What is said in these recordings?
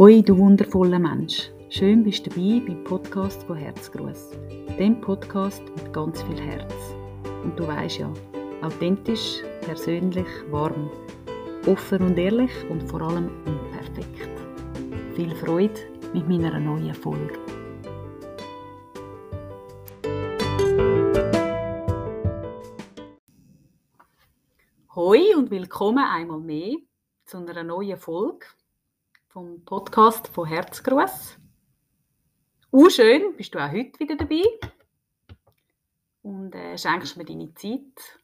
Hoi, du wundervoller Mensch. Schön bist du dabei beim Podcast von Herzgruß. Dem Podcast mit ganz viel Herz. Und du weißt ja, authentisch, persönlich, warm, offen und ehrlich und vor allem unperfekt. Viel Freude mit meiner neuen Folge. Hoi und willkommen einmal mehr zu einer neuen Folge vom Podcast von Herzgruß. Uh, schön, bist du auch heute wieder dabei und äh, schenkst mir deine Zeit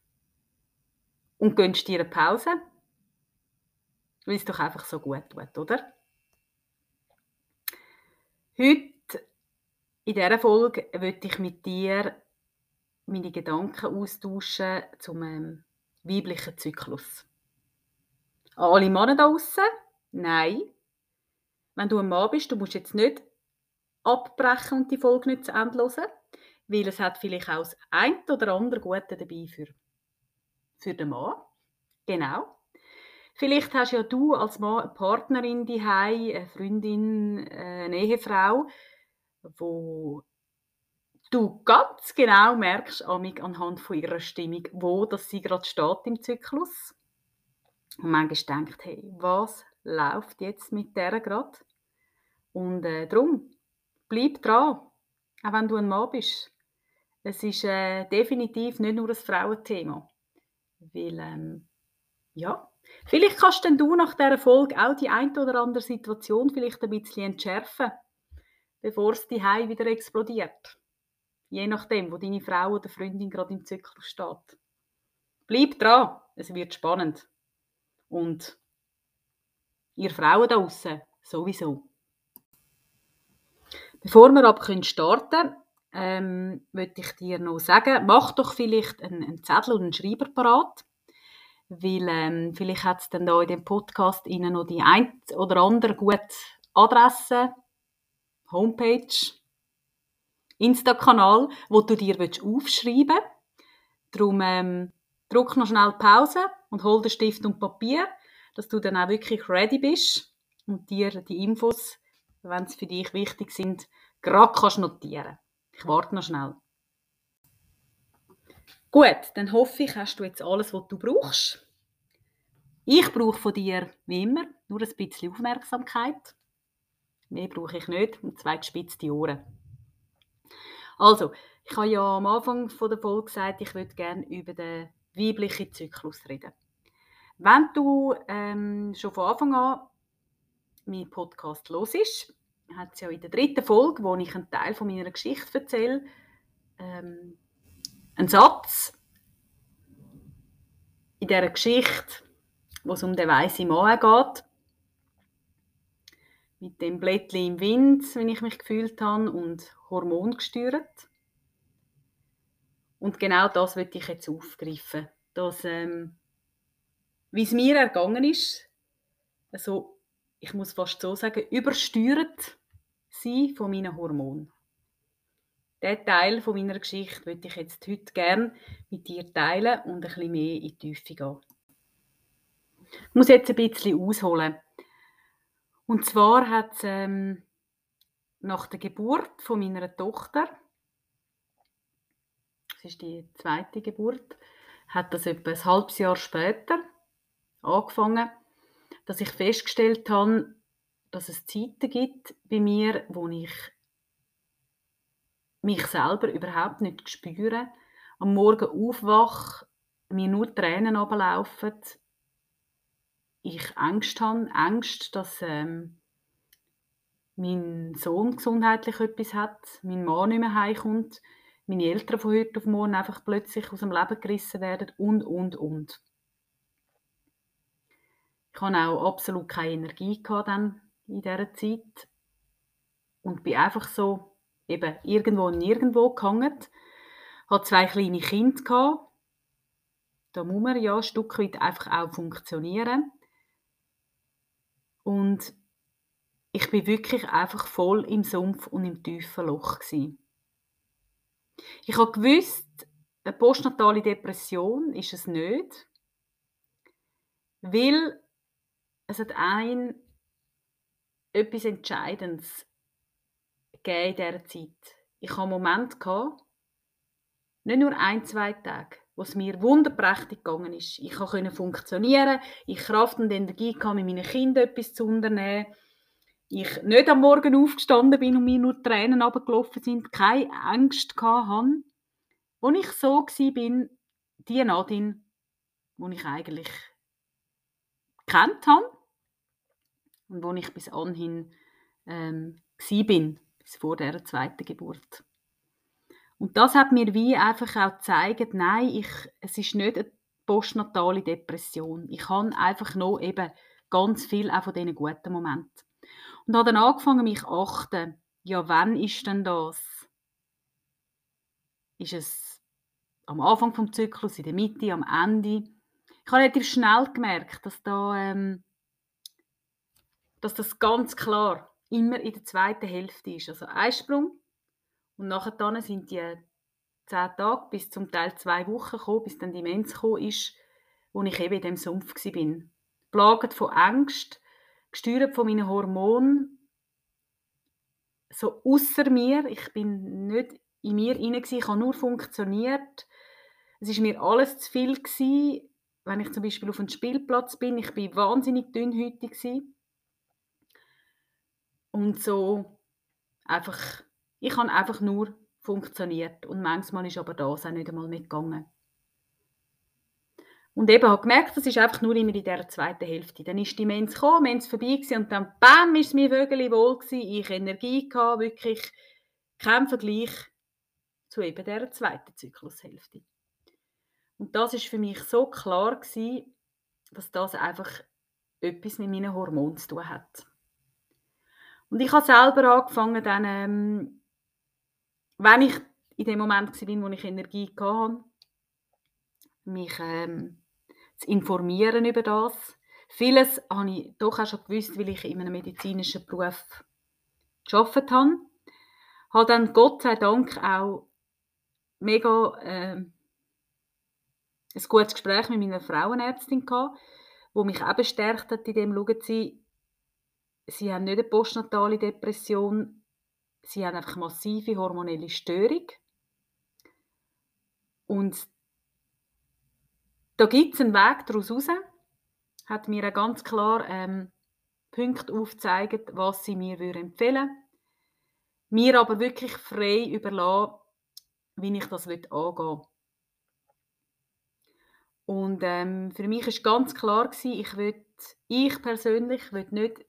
und gönnst dir eine Pause, weil es doch einfach so gut tut, oder? Heute, in dieser Folge, möchte ich mit dir meine Gedanken austauschen zum ähm, weiblichen Zyklus. Alle Männer da draußen? Nein, wenn du ein Mann bist, du musst jetzt nicht abbrechen und die Folge nicht zu Ende hören, weil es hat vielleicht auch das ein oder andere Gute dabei für, für den Mann. Genau. Vielleicht hast ja du als Mann eine Partnerin die eine Freundin, eine Ehefrau, wo du ganz genau merkst anhand von ihrer Stimmung, wo dass sie gerade steht im Zyklus. Und manchmal denkt, hey, was läuft jetzt mit der gerade? Und äh, darum, bleib dran, auch wenn du ein Mann bist. Es ist äh, definitiv nicht nur ein Frauenthema. Weil, ähm, ja, vielleicht kannst denn du nach dieser Folge auch die eine oder andere Situation vielleicht ein bisschen entschärfen, bevor es die wieder explodiert. Je nachdem, wo deine Frau oder Freundin gerade im Zyklus steht. Bleib dran, es wird spannend. Und ihr Frauen da draußen sowieso. Bevor wir aber starten ähm, möchte ich dir noch sagen, mach doch vielleicht einen, einen Zettel und einen Schreiber parat, weil ähm, vielleicht hat es dann da in dem Podcast Ihnen noch die ein oder andere gute Adresse, Homepage, Insta-Kanal, wo du dir aufschreiben willst. Darum ähm, drück noch schnell Pause und hol den Stift und Papier, dass du dann auch wirklich ready bist und dir die Infos wenn sie für dich wichtig sind, gerade kannst notieren. Ich warte noch schnell. Gut, dann hoffe ich, hast du jetzt alles, was du brauchst. Ich brauche von dir, wie immer, nur ein bisschen Aufmerksamkeit. Mehr brauche ich nicht und zwei gespitzte Ohren. Also, ich habe ja am Anfang der Folge gesagt, ich würde gerne über den weiblichen Zyklus reden. Wenn du ähm, schon von Anfang an mein Podcast los ist, hat es ja in der dritten Folge, wo ich einen Teil von meiner Geschichte erzähle, ähm, einen Satz in dieser Geschichte, wo es um den weißen Mann geht, mit dem Blättchen im Wind, wenn ich mich gefühlt habe, und Hormon gesteuert. Und genau das möchte ich jetzt aufgreifen, dass ähm, wie es mir ergangen ist, also ich muss fast so sagen, übersteuert sein von meinen Hormonen. Diesen Teil von meiner Geschichte würde ich jetzt heute gerne mit dir teilen und ein bisschen mehr in die Tiefe gehen. Ich muss jetzt ein bisschen ausholen. Und zwar hat es ähm, nach der Geburt von meiner Tochter, das ist die zweite Geburt, hat das etwa ein halbes Jahr später angefangen, dass ich festgestellt habe, dass es Zeiten gibt bei mir, wo ich mich selber überhaupt nicht spüre, am Morgen aufwache, mir nur Tränen ablaufen, ich Angst habe, Angst, dass ähm, mein Sohn gesundheitlich etwas hat, mein Mann nicht mehr heimkommt, meine Eltern von heute auf morgen einfach plötzlich aus dem Leben gerissen werden und, und, und. Ich hatte auch absolut keine Energie dann in dieser Zeit und bin einfach so eben irgendwo und nirgendwo gehangen. Ich hatte zwei kleine Kinder. Gehabt. Da muss man ja ein Stück weit einfach auch funktionieren. Und ich bin wirklich einfach voll im Sumpf und im tiefen Loch. Gewesen. Ich habe gewusst, eine postnatale Depression ist es nicht, weil es hat ein, etwas Entscheidendes gegeben in dieser Zeit. Ich hatte einen Moment, gehabt, nicht nur ein, zwei Tage, wo es mir wunderprächtig gegangen ist. Ich konnte funktionieren, ich Kraft und Energie hatte, mit meinen Kindern etwas zu unternehmen. Ich nicht am Morgen aufgestanden bin und mir nur Tränen runtergelaufen sind, keine Angst hatte. Wo ich so war, die Nadine, die ich eigentlich kennt habe und wo ich bis anhin ähm, bin, bis vor der zweiten Geburt. Und das hat mir wie einfach auch gezeigt, nein, ich, es ist nicht eine postnatale Depression. Ich habe einfach noch eben ganz viel auch von diesen guten Momenten. Und habe dann angefangen, mich zu achten. Ja, wann ist denn das? Ist es am Anfang vom Zyklus, in der Mitte, am Ende? Ich habe relativ schnell gemerkt, dass da ähm, dass das ganz klar immer in der zweiten Hälfte ist. Also Eisprung und nachher sind die zehn Tage bis zum Teil zwei Wochen gekommen, bis dann die Mens gekommen ist, wo ich eben in dem Sumpf bin. Plagend von Angst, gesteuert von meinen Hormonen, so außer mir. Ich bin nicht in mir hinein, ich habe nur funktioniert. Es ist mir alles zu viel gewesen. Wenn ich zum Beispiel auf einem Spielplatz bin, ich bin wahnsinnig dünnhütig gewesen. Und so einfach ich habe einfach nur funktioniert und manchmal ist aber das auch nicht einmal mitgegangen. Und eben habe gemerkt, das ist einfach nur immer in der zweiten Hälfte. Dann ist die Mens gekommen, Mens vorbei und dann bam, ist es mir wirklich wohl gewesen, ich Energie gehabt, wirklich kein Vergleich zu eben der zweiten Zyklushälfte. Und das ist für mich so klar gewesen, dass das einfach etwas mit meinen Hormonen zu tun hat. Und ich habe selber angefangen, dann ähm, wenn ich in dem Moment war, wo ich Energie hatte, mich ähm, zu informieren über das. Vieles habe ich doch auch schon gewusst, weil ich in einem medizinischen Beruf gearbeitet habe. Habe dann Gott sei Dank auch mega äh, ein gutes Gespräch mit meiner Frauenärztin gehabt, wo mich auch bestärkt hat in dem, schauen Sie, Sie haben nicht eine postnatale Depression, sie haben einfach massive hormonelle Störung. Und da gibt es einen Weg daraus raus. Hat mir ganz klar ähm, Punkte aufgezeigt, was sie mir empfehlen würden. Mir aber wirklich frei überlassen, wie ich das angehen will. Und ähm, für mich war ganz klar, gewesen, ich, will, ich persönlich will nicht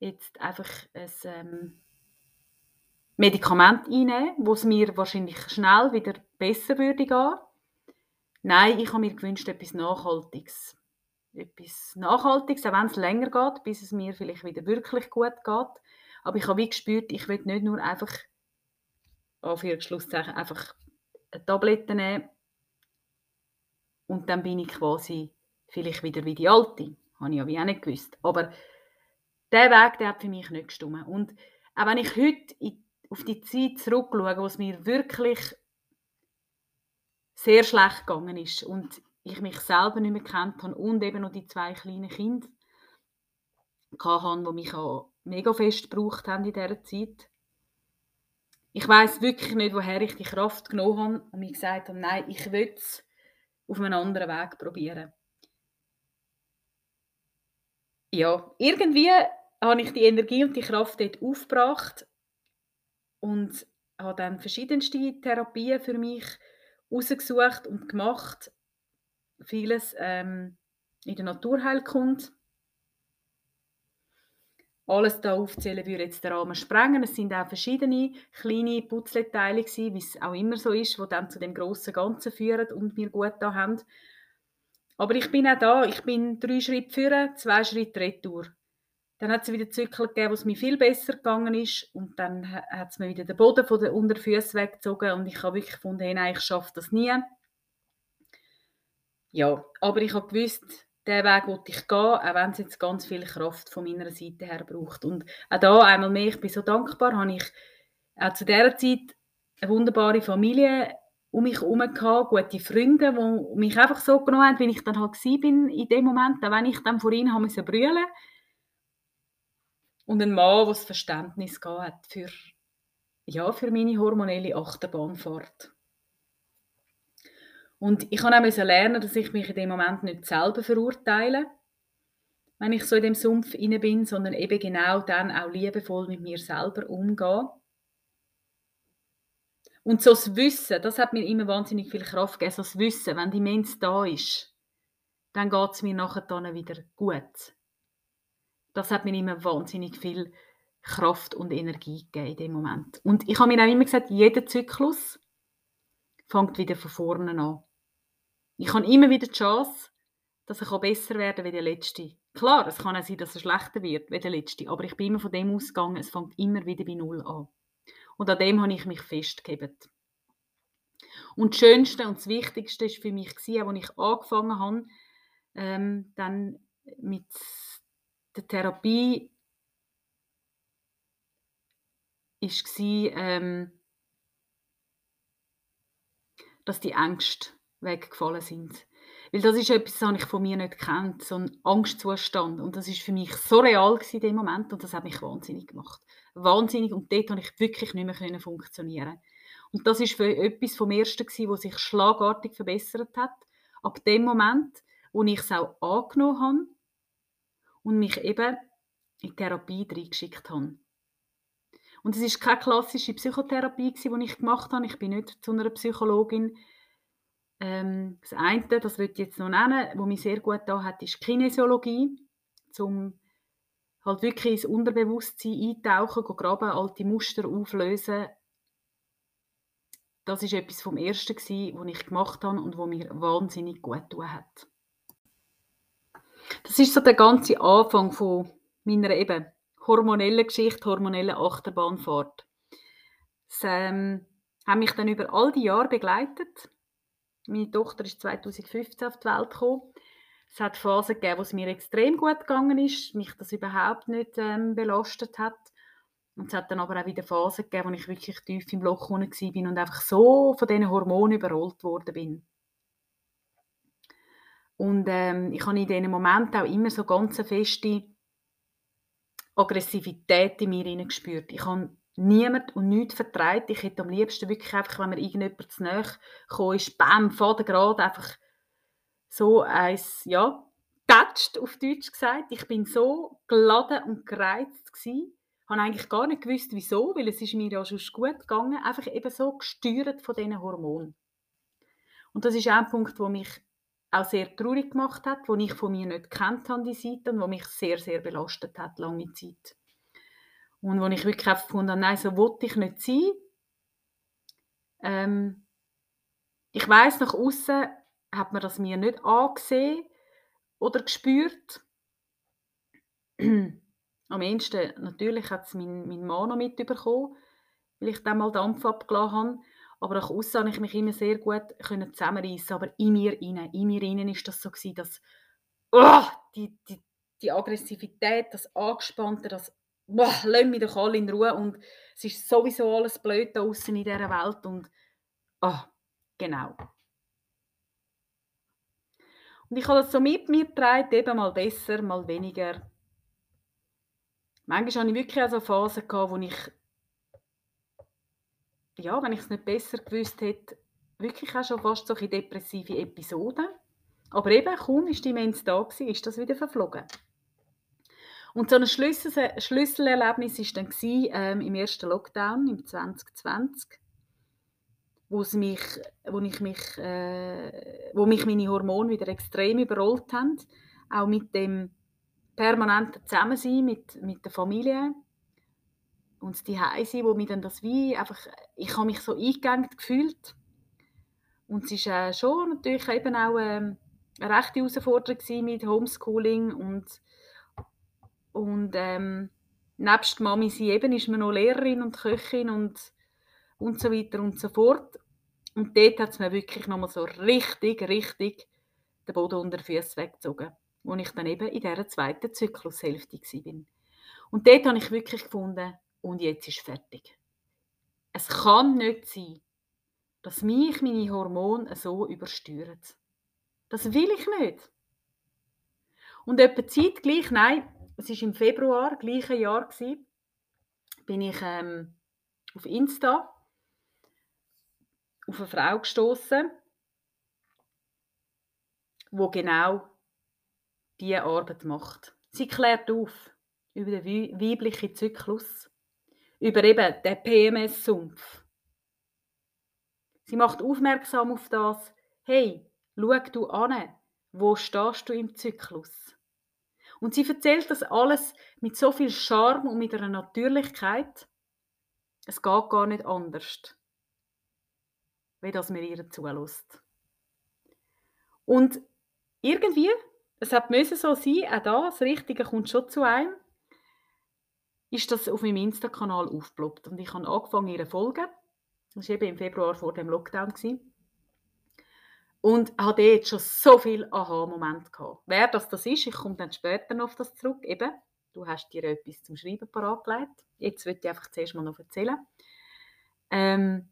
jetzt einfach ein, ähm, Medikament einnehmen, wo es mir wahrscheinlich schnell wieder besser würde gehen. Nein, ich habe mir gewünscht, etwas Nachhaltiges. Etwas Nachhaltiges, auch wenn es länger geht, bis es mir vielleicht wieder wirklich gut geht. Aber ich habe wie gespürt, ich will nicht nur einfach, Anführungszeichen, einfach eine Tablette nehmen und dann bin ich quasi vielleicht wieder wie die Alte. Habe ich ja wie auch nicht gewusst. Aber der Weg, der hat für mich nicht gestimmt. Und auch wenn ich heute auf die Zeit zurückschauen, wo es mir wirklich sehr schlecht gegangen ist und ich mich selber nicht mehr kennt habe und eben noch die zwei kleinen Kinder hatte, die mich auch mega fest gebraucht haben in dieser Zeit. Ich weiß wirklich nicht, woher ich die Kraft genommen habe und mir gesagt habe, nein, ich will es auf einem anderen Weg probieren. Ja, irgendwie habe ich die Energie und die Kraft dort aufgebracht und habe dann verschiedenste Therapien für mich ausgesucht und gemacht. Vieles ähm, in der Naturheilkunde. Alles da aufzählen würde jetzt den Rahmen sprengen. Es sind auch verschiedene kleine Putzleteile wie es auch immer so ist, die dann zu dem grossen Ganzen führen und mir gut da haben. Aber ich bin auch da. Ich bin drei Schritte führen, zwei Schritte retour. Dann hat es wieder Zyklen gegeben, wo es mir viel besser gegangen ist. Und dann hat es mir wieder den Boden von den Unterfüßen weggezogen. Und ich habe wirklich gefunden, hey, nein, ich schaffe das nie. Ja, aber ich habe gewusst, diesen Weg wollte ich gehen, auch wenn es jetzt ganz viel Kraft von meiner Seite her braucht. Und auch da einmal mehr, ich bin so dankbar, habe ich auch zu dieser Zeit eine wunderbare Familie um mich herum gehabt, gute Freunde, die mich einfach so genommen haben, wie ich dann halt war in dem Moment, auch wenn ich dann vor ihnen brüllen musste Und ein Mann, der Verständnis hat für, ja, für meine hormonelle Achterbahnfahrt. Und ich habe auch lernen, dass ich mich in dem Moment nicht selber verurteile, wenn ich so in dem Sumpf inne bin, sondern eben genau dann auch liebevoll mit mir selber umgehe. Und so das Wissen, das hat mir immer wahnsinnig viel Kraft gegeben, so das Wissen, wenn die Mensch da ist, dann geht es mir nachher dann wieder gut. Das hat mir immer wahnsinnig viel Kraft und Energie gegeben in dem Moment. Und ich habe mir auch immer gesagt, jeder Zyklus fängt wieder von vorne an. Ich habe immer wieder die Chance, dass ich besser werden kann wie der Letzte. Klar, es kann auch sein, dass er schlechter wird wie der Letzte, aber ich bin immer von dem ausgegangen, es fängt immer wieder bei Null an. Und an dem habe ich mich festgehalten. Und das Schönste und das Wichtigste war für mich, als ich angefangen habe, ähm, dann mit der Therapie, war, ähm, dass die Ängste weggefallen sind. Weil das ist etwas, das ich von mir nicht kennt, so ein Angstzustand. Und das ist für mich so real in dem Moment und das hat mich wahnsinnig gemacht. Wahnsinnig und dort konnte ich wirklich nicht mehr funktionieren. Und das ist für etwas vom Ersten gewesen, was sich schlagartig verbessert hat. Ab dem Moment, wo ich es auch angenommen habe und mich eben in Therapie reingeschickt habe. Und es ist keine klassische Psychotherapie, die ich gemacht habe. Ich bin nicht zu einer Psychologin ähm, das eine, das ich jetzt noch nennen, was mich sehr gut da hat, ist Kinesiologie, um halt wirklich ins Unterbewusstsein eintauchen, graben, alte Muster auflösen. Das ist etwas vom Ersten, was ich gemacht habe und was mir wahnsinnig gut getan hat. Das ist so der ganze Anfang von meiner eben hormonellen Geschichte, hormonellen Achterbahnfahrt. Das ähm, haben mich dann über all die Jahre begleitet. Meine Tochter ist 2015 auf die Welt gekommen. Es hat Phasen gegeben, wo es mir extrem gut gegangen ist, mich das überhaupt nicht ähm, belastet hat. Und es hat dann aber auch wieder Phasen gegeben, wo ich wirklich tief im Loch war und einfach so von diesen Hormonen überrollt worden bin. Und ähm, ich habe in diesen Momenten auch immer so ganz feste Aggressivität in mir gespürt. Ich habe niemand und nichts vertreibt. Ich hätte am liebsten wirklich einfach, wenn mir irgendjemand zu nahe gekommen ist, bam, Faden gerade, einfach so eins, ja, tätscht, auf Deutsch gesagt. Ich bin so geladen und gereizt. Ich habe eigentlich gar nicht gewusst, wieso, weil es ist mir ja schon gut gegangen, einfach eben so gesteuert von diesen Hormonen. Und das ist ein Punkt, der mich auch sehr traurig gemacht hat, wo ich von mir nicht kennt habe, die Seite, und wo mich sehr, sehr belastet hat, lange Zeit. Und wo ich wirklich gefunden habe, nein, so wollte ich nicht sein. Ähm, ich weiß nach außen hat man das mir nicht angesehen oder gespürt. Am ehesten natürlich hat es mein, mein Mann noch mitbekommen, weil ich dann mal Dampf abgelassen habe. Aber nach außen habe ich mich immer sehr gut zusammenreißen. Aber in mir innen, in mir innen ist das so gewesen, dass oh, die, die, die Aggressivität, das Angespannte, das boah, lass mich doch alle in Ruhe und es ist sowieso alles blöd da außen in dieser Welt und ah, genau. Und ich habe das so mit mir getragen, eben mal besser, mal weniger. Manchmal hatte ich wirklich auch Phasen, gehabt, wo ich, ja, wenn ich es nicht besser gewusst hätte, wirklich auch schon fast solche depressive Episoden. Aber eben, kaum ist die Demenz da gewesen, ist das wieder verflogen. Und so ein Schlüssel Schlüsselerlebnis war dann gewesen, ähm, im ersten Lockdown im 2020, wo, es mich, wo, ich mich, äh, wo mich meine Hormone wieder extrem überrollt haben. Auch mit dem permanenten Zusammensein mit, mit der Familie und die Heise, wo mir dann das wie einfach, ich habe mich so eingegangen gefühlt und es war äh, schon natürlich eben auch ähm, eine rechte Herausforderung mit Homeschooling und und ähm, nebst Mami sie eben ist man noch Lehrerin und Köchin und, und so weiter und so fort. Und dort hat es mir wirklich nochmal so richtig, richtig den Boden unter den Füßen weggezogen, wo ich dann eben in dieser zweiten Zyklushälfte war. Und dort habe ich wirklich gefunden, und jetzt ist fertig. Es kann nicht sein, dass mich meine Hormone so übersteuern. Das will ich nicht. Und etwa zeitgleich, nein, es war im Februar, gleichen Jahr, bin ich ähm, auf Insta auf eine Frau gestoßen, wo genau diese Arbeit macht. Sie klärt auf über den weiblichen Zyklus, über eben den PMS-Sumpf. Sie macht aufmerksam auf das, hey, schau du an, wo stehst du im Zyklus? Und sie erzählt das alles mit so viel Charme und mit einer Natürlichkeit. Es geht gar nicht anders, wie das mir ihr zulässt. Und irgendwie, es hat müssen so sein, auch da, das Richtige kommt schon zu einem, ist das auf meinem Insta-Kanal aufgeploppt. Und ich habe angefangen, ihre Folgen. Das war eben im Februar vor dem Lockdown. Gewesen. Und hatte dort schon so viele Aha-Momente gehabt. Wer das, das ist, ich komme dann später noch auf das zurück. Eben, du hast dir etwas zum Schreiben parat gelegt. Jetzt würde ich einfach zuerst mal noch erzählen. Ähm,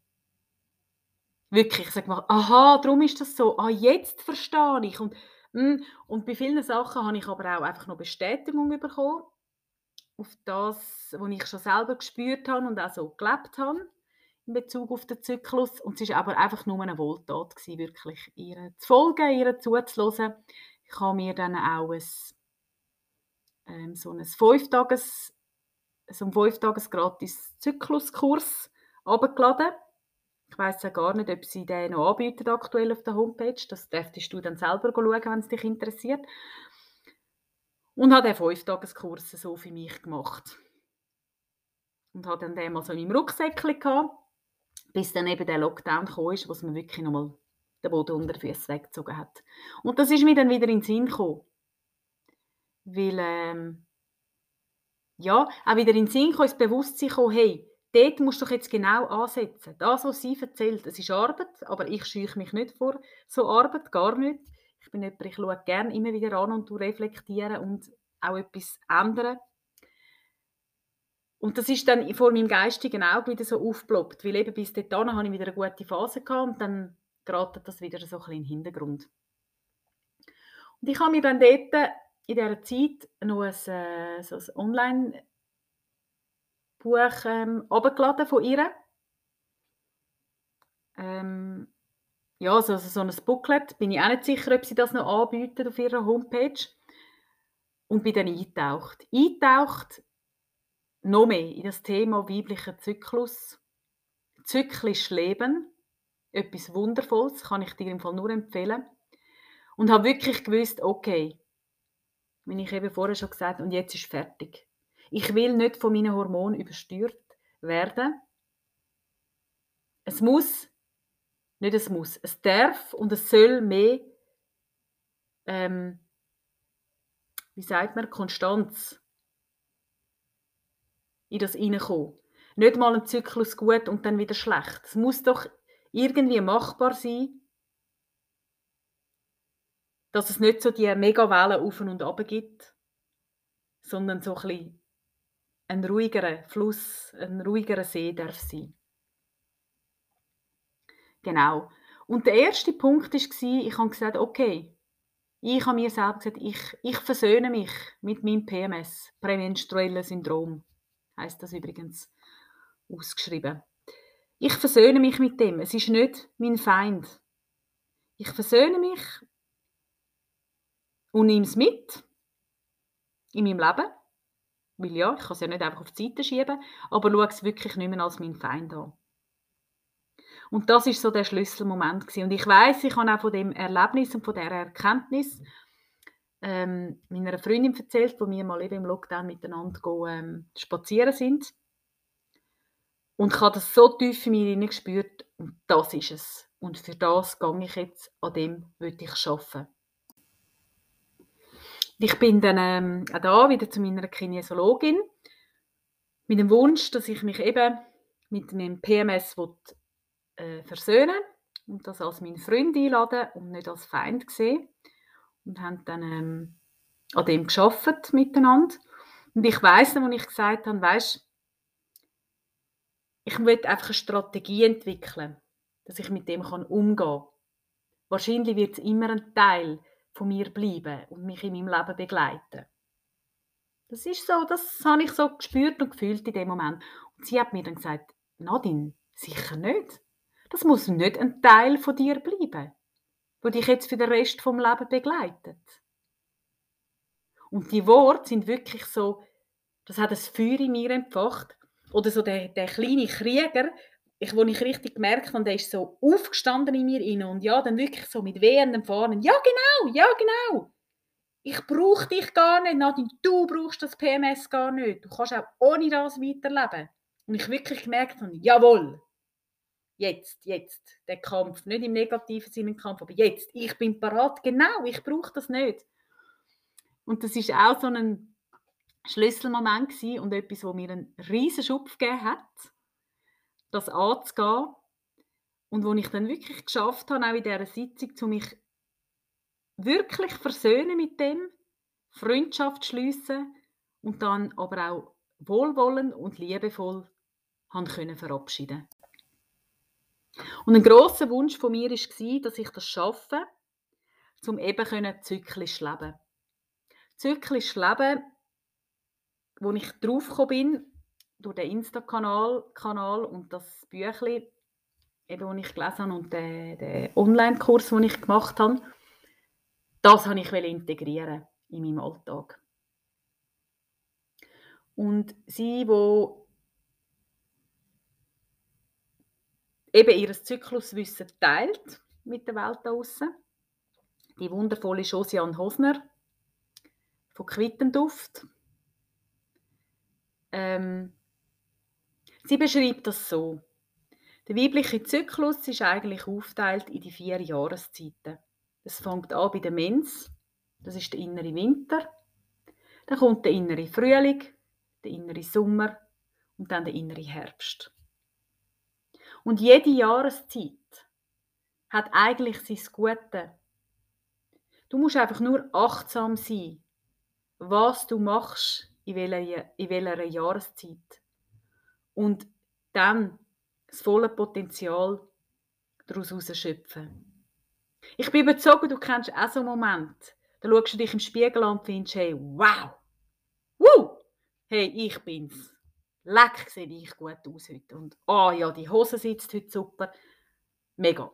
wirklich, ich sage mal, aha, darum ist das so. Ah, jetzt verstehe ich. Und, mm, und bei vielen Sachen habe ich aber auch einfach noch Bestätigung bekommen auf das, was ich schon selber gespürt habe und auch so gelebt habe in Bezug auf den Zyklus. Und es war aber einfach nur eine Wohltat, gewesen, wirklich ihr zu folgen, ihr zuzuhören. Ich habe mir dann auch ein, ähm, so einen Fünf-Tages- so einen fünf gratis Zykluskurs abgeladen. Ich weiß ja gar nicht, ob sie den noch anbieten aktuell auf der Homepage. Das dürftest du dann selber schauen, wenn es dich interessiert. Und habe den Fünf-Tageskurs so für mich gemacht. Und habe dann den mal so in meinem Rucksäckchen gehabt bis dann eben der Lockdown kam, ist, was mir wirklich nochmal den Boden unter den Füßen weggezogen hat. Und das ist mir dann wieder in den Sinn gekommen. Weil, ähm, ja, auch wieder in den Sinn gekommen, ins Bewusstsein gekommen, hey, dort musst du jetzt genau ansetzen. Das, was sie erzählt, es ist Arbeit, aber ich scheuche mich nicht vor so Arbeit, gar nicht. Ich bin jemand, ich schaue gerne immer wieder an und reflektieren und auch etwas ändern. Und das ist dann vor meinem geistigen Auge wieder so aufgeploppt, weil eben bis dahin hatte ich wieder eine gute Phase gehabt und dann gerät das wieder so ein bisschen in den Hintergrund. Und ich habe mir dann dort in dieser Zeit noch ein, äh, so ein Online-Buch ähm, von ihr. Ähm, ja, so, so ein Booklet. Bin ich auch nicht sicher, ob sie das noch anbieten auf ihrer Homepage. Und bin dann eingetaucht. Eingetaucht noch mehr in das Thema weiblicher Zyklus. Zyklisch Leben, etwas Wundervolles, kann ich dir im Fall nur empfehlen. Und habe wirklich gewusst, okay, wie ich eben vorher schon gesagt habe, und jetzt ist fertig. Ich will nicht von meinen Hormonen übersteuert werden. Es muss, nicht es muss, es darf und es soll mehr, ähm, wie sagt man, Konstanz in das hineinkommen. Nicht mal ein Zyklus gut und dann wieder schlecht. Es muss doch irgendwie machbar sein, dass es nicht so die Megawellen auf und ab gibt, sondern so ein, bisschen ein ruhigerer Fluss, ein ruhigerer See darf sein. Genau. Und der erste Punkt war, ich habe gesagt, okay, ich habe mir selbst gesagt, ich, ich versöhne mich mit meinem PMS, prämenstruellen Syndrom heißt das übrigens ausgeschrieben. Ich versöhne mich mit dem. Es ist nicht mein Feind. Ich versöhne mich und nehme es mit in meinem Leben. Weil ja, ich kann es ja nicht einfach auf die Seite schieben, aber schaue es wirklich nicht mehr als mein Feind an. Und das ist so der Schlüsselmoment gewesen. Und ich weiß, ich habe auch von dem Erlebnis und von der Erkenntnis ähm, meiner Freundin erzählt, wo wir mal eben im Lockdown miteinander go, ähm, spazieren sind. Und ich habe das so tief in mir gespürt, und das ist es. Und für das gehe ich jetzt, an dem will ich arbeiten. Ich bin dann ähm, auch da wieder zu meiner Kinesiologin mit dem Wunsch, dass ich mich eben mit meinem PMS will, äh, versöhnen und das als meinen Freund einladen und nicht als Feind sehen und haben dann ähm, an dem geschafft miteinander. Und ich weiß noch, als ich gesagt habe, weißt, ich möchte einfach eine Strategie entwickeln, dass ich mit dem kann umgehen kann. Wahrscheinlich wird es immer ein Teil von mir bleiben und mich in meinem Leben begleiten. Das ist so, das habe ich so gespürt und gefühlt in dem Moment. Und sie hat mir dann gesagt, Nadine, sicher nicht. Das muss nicht ein Teil von dir bleiben, wo dich jetzt für den Rest vom Leben begleitet. Und die Worte sind wirklich so, das hat ein Feuer in mir entfacht. Oder so der, der kleine Krieger, ich, wo ich richtig gemerkt habe, der ist so aufgestanden in mir inne und ja, dann wirklich so mit wehendem Fahnen, ja genau, ja genau, ich brauche dich gar nicht, Nadine, du brauchst das PMS gar nicht, du kannst auch ohne das weiterleben. Und ich wirklich gemerkt habe, jawohl, jetzt, jetzt, der Kampf, nicht im negativen Sinne Kampf, aber jetzt, ich bin parat, genau, ich brauche das nicht. Und das ist auch so ein Schlüsselmoment gewesen und etwas, wo mir einen riesen Schub gegeben hat, das anzugehen und wo ich dann wirklich geschafft habe, auch in dieser Sitzung, zu mich wirklich versöhnen mit dem, Freundschaft schließen und dann aber auch wohlwollend und liebevoll haben können verabschieden. Und ein großer Wunsch von mir war, dass ich das schaffe, um eben zyklisch zu leben. Zyklisch leben, wo ich draufgekommen bin, durch den Insta-Kanal Kanal und das Büchlein, eben, das ich gelesen habe und den, den Online-Kurs, den ich gemacht habe, das habe ich integrieren in meinem Alltag. Und sie, wo eben ihr Zykluswissen teilt mit der Welt da draussen, die wundervolle Josiane Hosner von Quittenduft. Ähm, sie beschreibt das so. Der weibliche Zyklus ist eigentlich aufgeteilt in die vier Jahreszeiten. Es fängt an bei der Mens, das ist der innere Winter. Dann kommt der innere Frühling, der innere Sommer und dann der innere Herbst. Und jede Jahreszeit hat eigentlich sein Gute. Du musst einfach nur achtsam sein, was du machst, in welcher, in welcher Jahreszeit. Und dann das volle Potenzial daraus schöpfen. Ich bin überzeugt, du kennst auch so einen Moment. Da schaust du dich im Spiegel an und findest, hey, wow, Woo! hey, ich bin's. Leck, sehe ich gut aus heute. Und, ah oh, ja, die Hose sitzt heute super. Mega.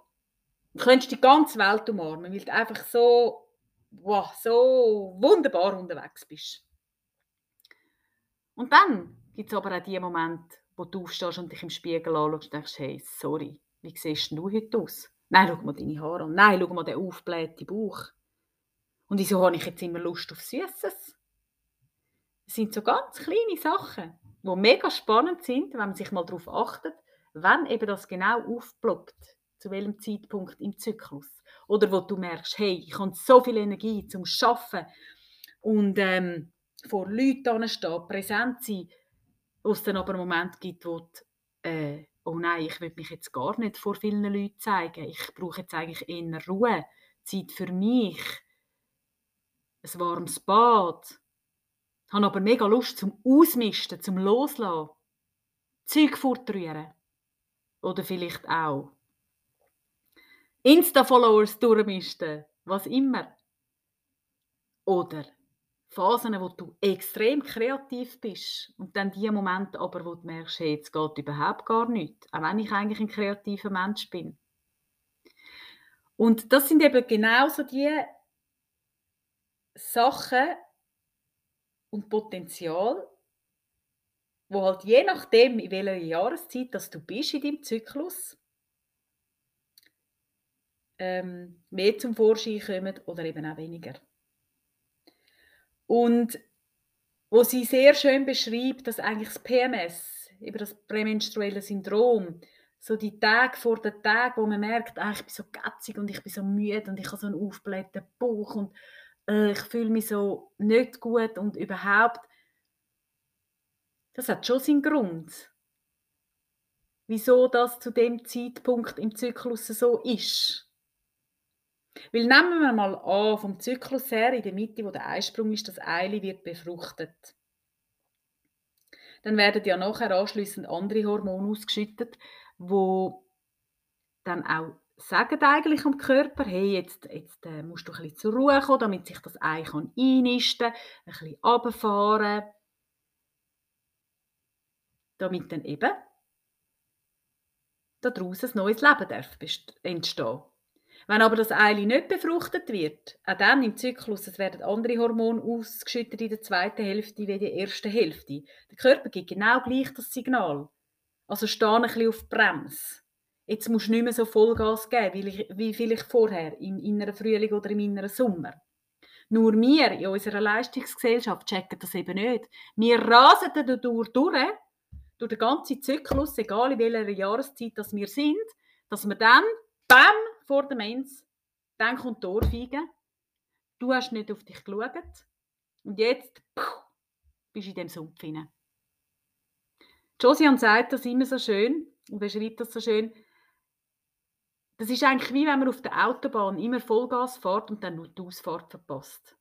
Du könntest die ganze Welt umarmen, weil du einfach so, wow, so wunderbar unterwegs bist. Und dann gibt es aber auch die Momente, wo du aufstehst und dich im Spiegel anschaust und denkst, hey, sorry, wie siehst du heute aus? Nein, schau mal deine Haare an. Nein, schau mal den aufgeblähten Bauch. Und wieso habe ich jetzt immer Lust auf Süßes? Es sind so ganz kleine Sachen, die mega spannend sind, wenn man sich mal darauf achtet, wenn eben das genau aufblockt, zu welchem Zeitpunkt im Zyklus. Oder wo du merkst, hey, ich habe so viel Energie zum Schaffen und ähm, vor Leuten stehen, präsent sein, wo es dann aber einen Moment gibt, wo du, äh, oh nein, ich will mich jetzt gar nicht vor vielen Leuten zeigen. Ich brauche jetzt eigentlich eher Ruhe, Zeit für mich, ein warmes Bad. Ich habe aber mega Lust zum Ausmisten, zum Loslassen, Zeug fortrühren. Oder vielleicht auch Insta-Followers durchmisten, was immer. Oder Phasen, wo du extrem kreativ bist und dann die Momente aber, wo du merkst, hey, jetzt geht überhaupt gar nichts, auch wenn ich eigentlich ein kreativer Mensch bin. Und das sind eben genauso die Sachen und Potenzial, wo halt je nachdem, in welcher Jahreszeit dass du bist in deinem Zyklus, ähm, mehr zum Vorschein kommen oder eben auch weniger. Und wo sie sehr schön beschreibt, dass eigentlich das PMS, über das prämenstruelle Syndrom, so die Tage vor den Tagen, wo man merkt, ah, ich bin so gatzig und ich bin so müde und ich habe so einen aufgeblähten Bauch und äh, ich fühle mich so nicht gut und überhaupt, das hat schon seinen Grund, wieso das zu dem Zeitpunkt im Zyklus so ist. Weil nehmen wir mal an, vom Zyklus her, in der Mitte, wo der Eisprung ist, das Eili wird befruchtet. Dann werden ja nachher anschließend andere Hormone ausgeschüttet, wo dann auch sagen eigentlich dem Körper, hey, jetzt, jetzt äh, musst du ein bisschen zur Ruhe kommen, damit sich das Ei kann einnisten kann, ein bisschen runterfahren, damit dann eben daraus ein neues Leben darf entstehen. Wenn aber das Ei nicht befruchtet wird, auch dann im Zyklus, es werden andere Hormone ausgeschüttet in der zweiten Hälfte wie in der ersten Hälfte. Der Körper gibt genau gleich das Signal. Also steh ein bisschen auf die Bremse. Jetzt musst du nicht mehr so Vollgas geben, wie, ich, wie vielleicht vorher, im inneren Frühling oder im inneren Sommer. Nur wir in unserer Leistungsgesellschaft checken das eben nicht. Wir rasen dadurch durch, durch den ganzen Zyklus, egal in welcher Jahreszeit das wir sind, dass wir dann, bam, vor der Mens, dann kommt die Ohrfeige. Du hast nicht auf dich geschaut. Und jetzt puh, bist du in dem Sumpf hinein. Josian sagt das immer so schön und beschreibt das so schön. Das ist eigentlich wie wenn man auf der Autobahn immer Vollgas fährt und dann nur die Ausfahrt verpasst.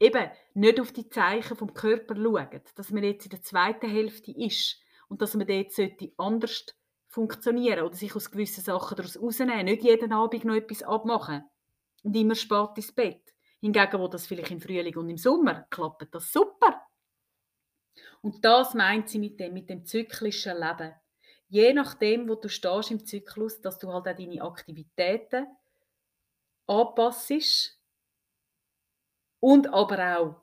Eben nicht auf die Zeichen vom Körper schauen, dass man jetzt in der zweiten Hälfte ist und dass man dort anders funktionieren oder sich aus gewissen Sachen daraus rausnehmen. Nicht jeden Abend noch etwas abmachen und immer spät ins Bett. Hingegen, wo das vielleicht im Frühling und im Sommer klappt, das super. Und das meint sie mit dem, mit dem zyklischen Leben. Je nachdem, wo du stehst im Zyklus, dass du halt auch deine Aktivitäten anpassest und aber auch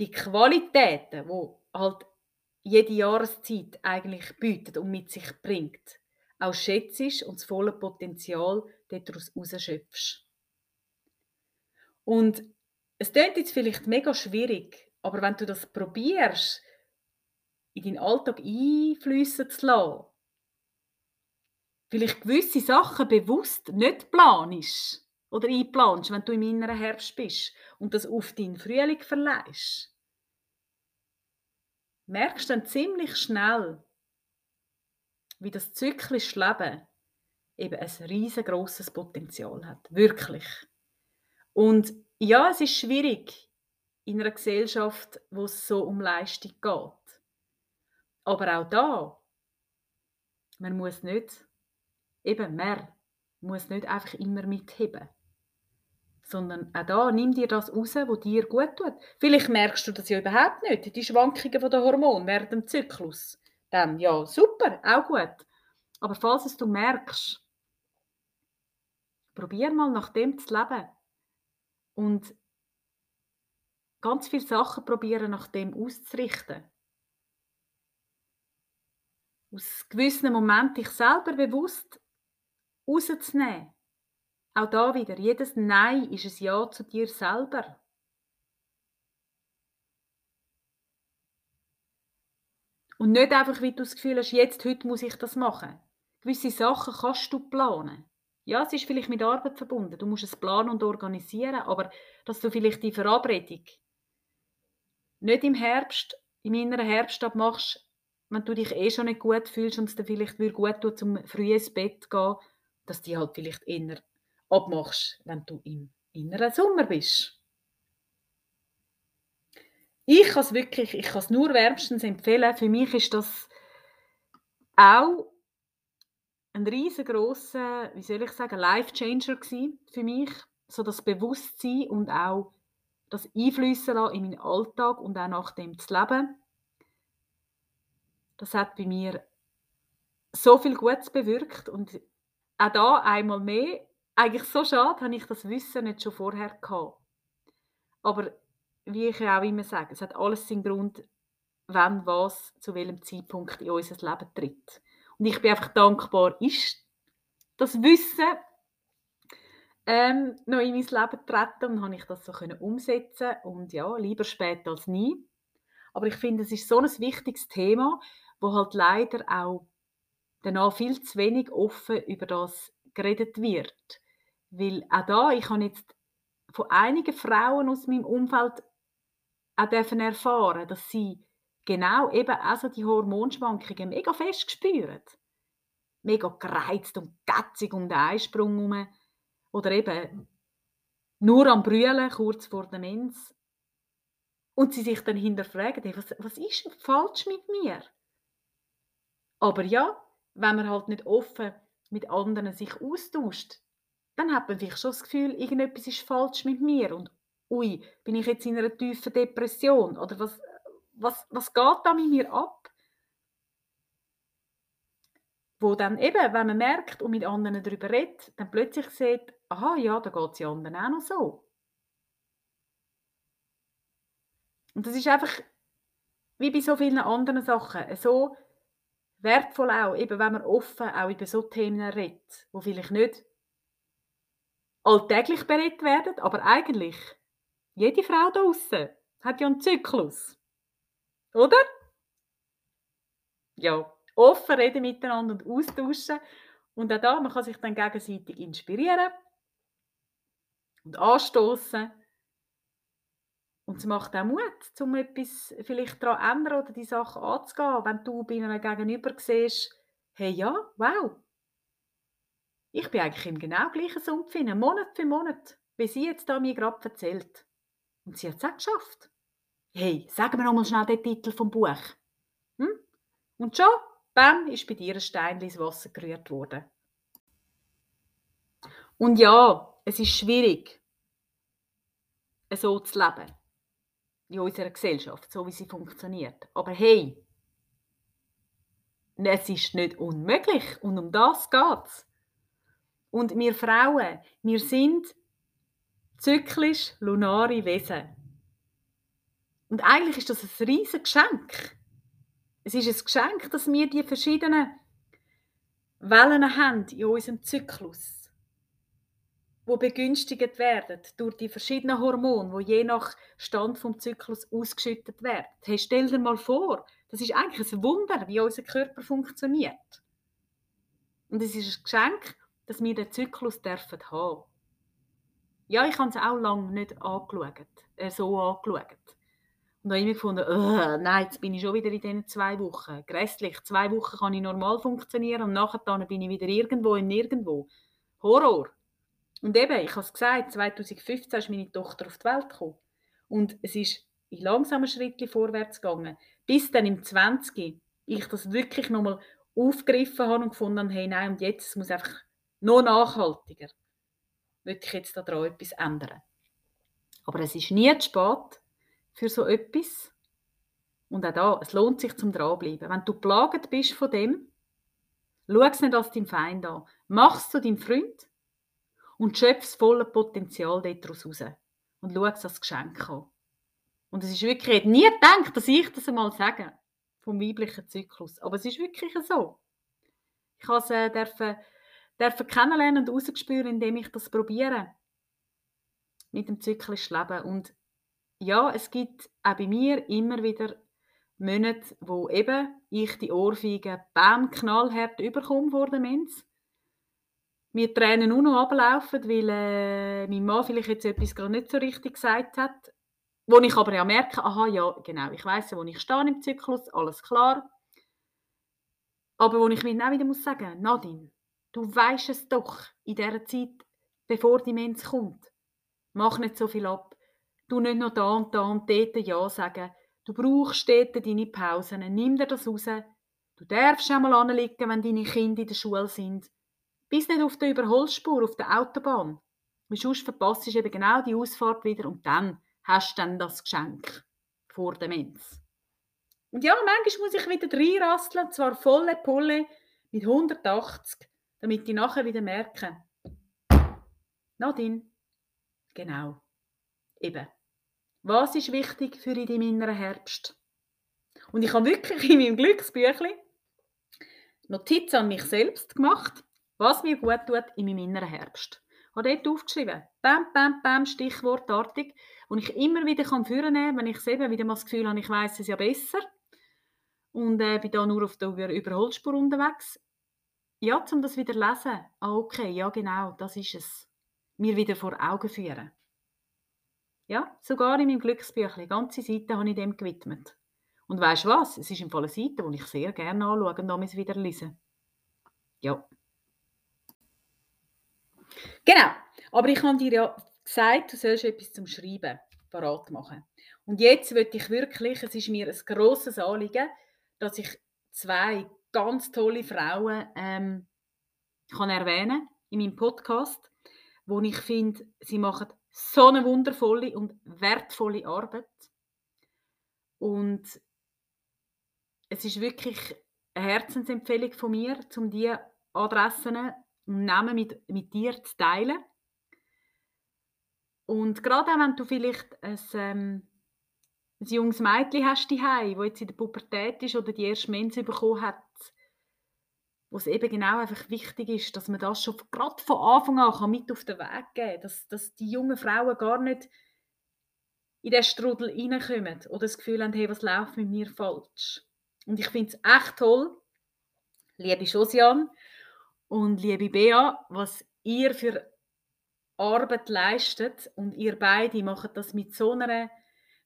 die Qualitäten, wo halt jede Jahreszeit eigentlich bietet und mit sich bringt, auch schätzt und das volle Potenzial daraus rausschöpfst. Und es klingt jetzt vielleicht mega schwierig, aber wenn du das probierst, in deinen Alltag einfließen zu lassen, vielleicht gewisse Sachen bewusst nicht planst oder einplanst, wenn du im inneren Herbst bist und das auf deinen Frühling verleihst, merkst du dann ziemlich schnell, wie das zyklische Leben eben ein riesengroßes Potenzial hat. Wirklich. Und ja, es ist schwierig in einer Gesellschaft, wo es so um Leistung geht. Aber auch da, man muss nicht, eben mehr, muss nicht einfach immer mitheben. Sondern auch da, nimm dir das raus, was dir gut tut. Vielleicht merkst du das ja überhaupt nicht, die Schwankungen der Hormone während dem Zyklus dann ja, super, auch gut. Aber falls es du merkst, probier mal nach dem zu leben und ganz viele Sachen probieren nach dem auszurichten. Aus gewissen Momenten dich selber bewusst rauszunehmen. Auch da wieder, jedes Nein ist ein Ja zu dir selber. Und nicht einfach, wie du das Gefühl hast, jetzt, heute muss ich das machen. Gewisse Sachen kannst du planen. Ja, es ist vielleicht mit Arbeit verbunden. Du musst es planen und organisieren, aber dass du vielleicht die Verabredung nicht im Herbst, im inneren Herbst abmachst, wenn du dich eh schon nicht gut fühlst und es dir vielleicht gut tut, zum früh ins Bett zu gehen, dass die halt vielleicht eher abmachst, wenn du im inneren Sommer bist. Ich kann es wirklich, ich kann es nur wärmstens empfehlen. Für mich ist das auch ein riesengroßer, wie soll ich sagen, Life-Changer für mich. So das Bewusstsein und auch das Einflüssen in meinen Alltag und auch nach dem zu leben. Das hat bei mir so viel Gutes bewirkt und auch da einmal mehr, eigentlich so schade, habe ich das Wissen nicht schon vorher gehabt. Aber wie ich ja auch immer sage, es hat alles seinen Grund, wann was zu welchem Zeitpunkt in unser Leben tritt. Und ich bin einfach dankbar, ist das Wissen ähm, noch in mein Leben treten und habe ich das so können umsetzen und ja, lieber spät als nie. Aber ich finde, es ist so ein wichtiges Thema, wo halt leider auch danach viel zu wenig offen über das geredet wird. Weil auch da, ich habe jetzt von einigen Frauen aus meinem Umfeld auch erfahren, dass sie genau eben also die Hormonschwankungen mega fest spüren. Mega gereizt und gatzig um den Eisprung herum. Oder eben nur am Brüllen kurz vor der Mens. Und sie sich dann hinterfragen, hey, was, was ist falsch mit mir? Aber ja, wenn man halt nicht offen mit anderen sich austauscht, dann hat man vielleicht schon das Gefühl, irgendetwas ist falsch mit mir und ui, bin ich jetzt in einer tiefen Depression oder was, was, was geht da mit mir ab? Wo dann eben, wenn man merkt und mit anderen darüber redet, dann plötzlich sieht, aha, ja, da geht es ja anderen auch noch so. Und das ist einfach, wie bei so vielen anderen Sachen, so wertvoll auch, eben wenn man offen auch über so Themen redet, wo vielleicht nicht alltäglich berät werden, aber eigentlich jede Frau da draussen hat ja einen Zyklus. Oder? Ja, offen reden miteinander und austauschen. Und auch da, man kann sich dann gegenseitig inspirieren und anstoßen. Und es macht auch Mut, um etwas vielleicht daran zu ändern oder die Sachen anzugehen. Wenn du bei einem Gegenüber siehst, hey, ja, wow, ich bin eigentlich im genau gleichen Sumpf, Monat für Monat, wie sie jetzt da mir gerade erzählt. Und sie hat es auch geschafft. Hey, sag mir nochmal schnell den Titel vom Buch. Hm? Und schon, bam, ist bei dir ein Stein ins Wasser gerührt worden. Und ja, es ist schwierig, so zu leben. In unserer Gesellschaft, so wie sie funktioniert. Aber hey, es ist nicht unmöglich. Und um das geht es. Und wir Frauen, wir sind zyklisch lunare Wesen. Und eigentlich ist das ein riesiges Geschenk. Es ist ein Geschenk, dass wir die verschiedenen Wellen haben in unserem Zyklus, wo begünstigt werden durch die verschiedenen Hormone, wo je nach Stand vom Zyklus ausgeschüttet werden. Hey, stell dir mal vor, das ist eigentlich ein Wunder, wie unser Körper funktioniert. Und es ist ein Geschenk, dass wir den Zyklus dürfen haben. Ja, ich habe es auch lange nicht angeschaut, äh, so angeschaut. Und habe immer gefunden, nein, jetzt bin ich schon wieder in diesen zwei Wochen. Grässlich, zwei Wochen kann ich normal funktionieren und nachher bin ich wieder irgendwo im Nirgendwo. Horror. Und eben, ich habe es gesagt, 2015 ist meine Tochter auf die Welt gekommen. Und es ist in langsamen Schritten vorwärts gegangen. Bis dann im 20. ich das wirklich nochmal aufgegriffen habe und gefunden habe, hey, nein, und jetzt muss einfach noch nachhaltiger, würde ich jetzt daran etwas ändern. Aber es ist nie zu spät für so etwas. Und auch da, es lohnt sich zum dranbleiben. Wenn du plagt bist von dem, schau es nicht als dein Feind an. Mach es zu deinem Freund und schöpf das volle Potenzial daraus raus. Und schau es als Geschenk an. Und es ist wirklich, ich hätte nie gedacht, dass ich das einmal sage, vom weiblichen Zyklus. Aber es ist wirklich so. Ich habe es äh, dürfen dürfen kennenlernen und rausspüren, indem ich das probiere. Mit dem zyklischen Leben. Und ja, es gibt auch bei mir immer wieder Monate, wo eben ich die Ohrfeige bam, knallhart überkomme vor dem Mens. Mir Tränen nur noch ablaufen, weil äh, mein Mann vielleicht jetzt etwas gar nicht so richtig gesagt hat. Wo ich aber ja merke, aha, ja, genau, ich weiß wo ich stehe im Zyklus, alles klar. Aber wo ich mir dann wieder muss sagen, Nadine, Du weißt es doch in der Zeit, bevor die Mensch kommt. Mach nicht so viel ab. Du nicht noch da und da und dort Ja sagen. Du brauchst dort deine Pausen. Nimm dir das raus. Du darfst einmal anliegen, wenn deine Kinder in der Schule sind. Bist nicht auf der Überholspur, auf der Autobahn. Weil sonst verpasst du eben genau die Ausfahrt wieder und dann hast du dann das Geschenk vor dem Mensch. Und ja, manchmal muss ich wieder reinrasteln, zwar volle Pulle mit 180 damit die nachher wieder merken, Nadine, genau, eben, was ist wichtig für in deinem inneren Herbst? Und ich habe wirklich in meinem Glücksbüchlein Notizen an mich selbst gemacht, was mir gut tut in meinem inneren Herbst. Ich habe dort aufgeschrieben, bam, bam, bam, stichwortartig, und ich immer wieder kann führen wenn ich eben wieder mal das Gefühl habe, ich weiß es ja besser und äh, bin da nur auf der Überholspur unterwegs. Ja, um das wieder lesen. Ah, okay, ja genau, das ist es. Mir wieder vor Augen führen. Ja, sogar in meinem Glücksbüchlein, ganze Seite habe ich dem gewidmet. Und weißt du was? Es ist im Fall eine Seite, die ich sehr gerne anschaue und damit wieder lese. Ja. Genau. Aber ich habe dir ja gesagt, du sollst etwas zum Schreiben parat machen. Und jetzt würde ich wirklich, es ist mir ein grosses Anliegen, dass ich zwei ganz tolle Frauen ähm, kann erwähnen in meinem Podcast, wo ich finde, sie machen so eine wundervolle und wertvolle Arbeit. Und es ist wirklich eine Herzensempfehlung von mir, um diese Adressen und Namen mit, mit dir zu teilen. Und gerade auch, wenn du vielleicht ein, ähm, ein junges Mädchen hast, die jetzt in der Pubertät ist oder die erste Mens bekommen hat, wo es eben genau einfach wichtig ist, dass man das schon gerade von Anfang an mit auf den Weg geben kann, dass, dass die jungen Frauen gar nicht in den Strudel reinkommen oder das Gefühl haben, hey, was läuft mit mir falsch. Und ich finde es echt toll, liebe Josiane und liebe Bea, was ihr für Arbeit leistet und ihr beide macht das mit so einer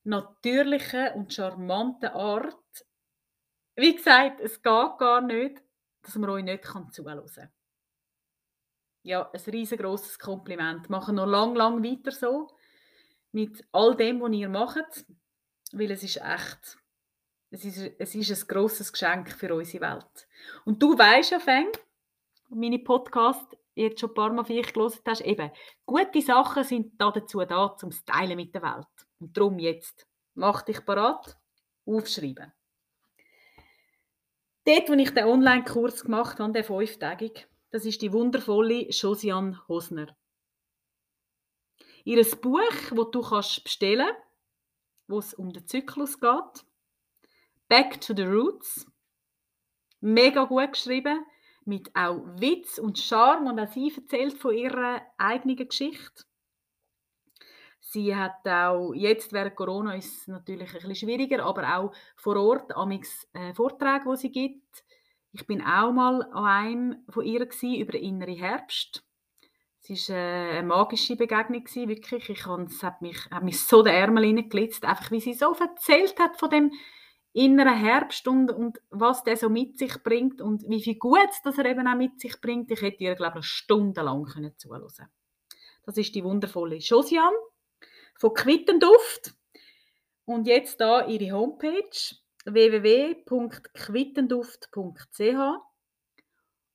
natürlichen und charmanten Art. Wie gesagt, es geht gar nicht, dass man euch nicht zuhören kann. Ja, ein riesengroßes Kompliment. Machen noch lang, lang weiter so mit all dem, was ihr macht, weil es ist echt, es ist, es ist ein grosses Geschenk für unsere Welt. Und du weißt ja, Feng, meine Podcast jetzt schon ein paar Mal vielleicht gelesen hast, eben, gute Sachen sind da dazu da, zum Teilen mit der Welt. Und darum jetzt, mach dich parat, aufschreiben. Dort, wo ich den Online-Kurs gemacht habe, den fünftägig, das ist die wundervolle Josiane Hosner. Ihr Buch, das du kannst bestellen kannst, wo es um den Zyklus geht. Back to the Roots. Mega gut geschrieben, mit auch Witz und Charme und auch sie erzählt von ihrer eigenen Geschichte. Sie hat auch, jetzt während Corona ist es natürlich ein bisschen schwieriger, aber auch vor Ort amix äh, Vorträge, die sie gibt. Ich bin auch mal an einem von ihr gewesen, über den inneren Herbst. Es war äh, eine magische Begegnung, wirklich. Ich es hat mich, hat mich so den Ärmel hineingelitzt, einfach wie sie so erzählt hat von dem inneren Herbst und, und was der so mit sich bringt und wie viel Gutes das er eben auch mit sich bringt. Ich hätte ihr, glaube ich, stundenlang können zuhören Das ist die wundervolle Josiane von Quittenduft. Und jetzt da ihre Homepage www.quittenduft.ch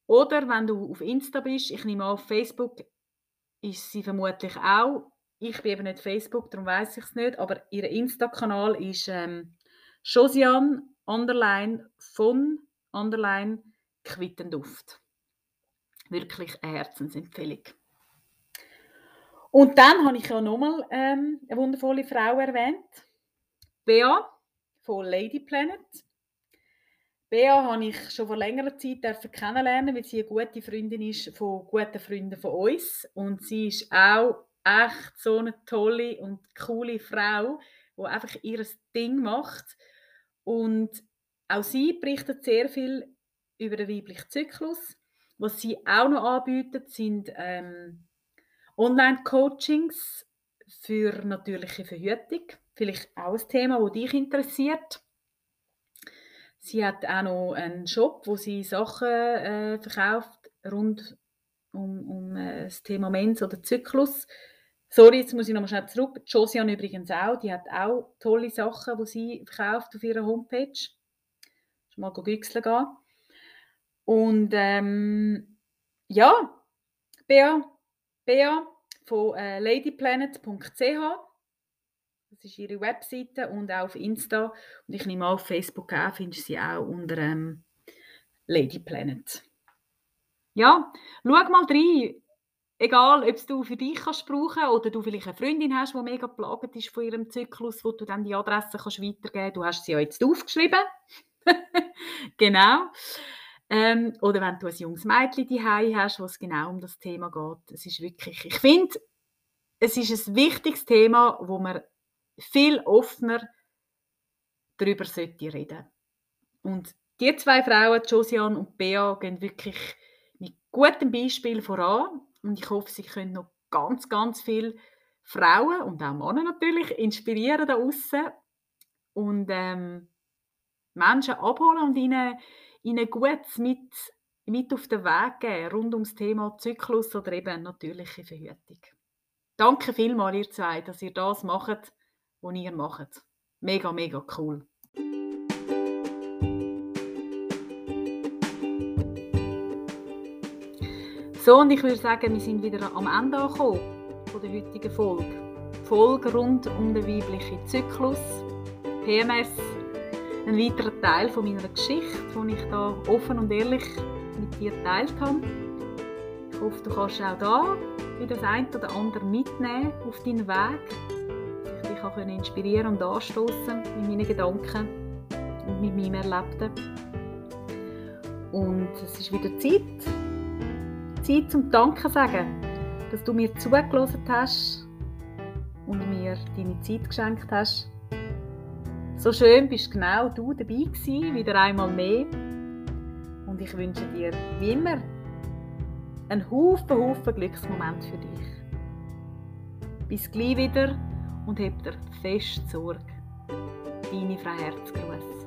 oder wenn du auf Insta bist, ich nehme an, auf Facebook ist sie vermutlich auch. Ich bin eben nicht Facebook, darum weiß ich es nicht, aber ihr Insta-Kanal ist ähm, Josiane underline von underline Quittenduft. Wirklich eine Herzensempfehlung. Und dann habe ich ja nochmal ähm, eine wundervolle Frau erwähnt. Bea von Lady Planet. Bea habe ich schon vor längerer Zeit kennenlernen, weil sie eine gute Freundin ist von guten Freunden von uns. Und sie ist auch echt so eine tolle und coole Frau, die einfach ihr Ding macht. Und auch sie berichtet sehr viel über den weiblichen Zyklus. Was sie auch noch anbietet, sind ähm, Online-Coachings für natürliche Verhütung. Vielleicht auch ein Thema, das dich interessiert. Sie hat auch noch einen Shop, wo sie Sachen äh, verkauft rund um, um äh, das Thema Mens oder Zyklus. Sorry, jetzt muss ich nochmal schnell zurück. Josiane übrigens auch. Die hat auch tolle Sachen, die sie verkauft auf ihrer Homepage. Schon mal güchseln gehen. Und ähm, ja, Bea, Bea von äh, ladyplanet.ch. Das ist ihre Webseite und auch auf Insta. Und ich nehme auf Facebook auch, findest du sie auch unter ähm, Lady Ja, schau mal rein egal, ob du für dich kannst brauchen oder du vielleicht eine Freundin hast, die mega plagt ist von ihrem Zyklus, wo du dann die Adresse kannst weitergeben Du hast sie ja jetzt aufgeschrieben. genau. Ähm, oder wenn du ein junges Mädchen daheim hast, wo es genau um das Thema geht. Es ist wirklich, ich finde, es ist ein wichtiges Thema, wo man viel offener darüber sollte reden. Und die zwei Frauen, Josiane und Bea, gehen wirklich mit gutem Beispiel voran und ich hoffe, sie können noch ganz, ganz viele Frauen und auch Männer natürlich inspirieren da außen und ähm, Menschen abholen und ihnen, ihnen gut mit, mit auf den Weg geben rund ums Thema Zyklus oder eben natürliche Verhütung. Danke vielmals, ihr zwei, dass ihr das macht, was ihr macht. Mega, mega cool. So, und ich würde sagen, wir sind wieder am Ende angekommen von der heutigen Folge. Folge rund um den weiblichen Zyklus, PMS, ein weiterer Teil von meiner Geschichte, die ich da offen und ehrlich mit dir geteilt habe. Ich hoffe, du kannst auch da wieder das eine oder andere mitnehmen auf deinen Weg. Ich dich auch inspirieren und anstoßen mit meinen Gedanken und mit meinem Erlebten. Und es ist wieder Zeit, Zeit zum Danken sagen, dass du mir zugelassen hast und mir deine Zeit geschenkt hast. So schön bist genau du dabei gewesen, wieder einmal mehr. Und ich wünsche dir, wie immer, einen Haufen, Haufen Glücksmoment für dich. Bis gleich wieder und hab dir fest Sorge. Deine Frau Herzgruß.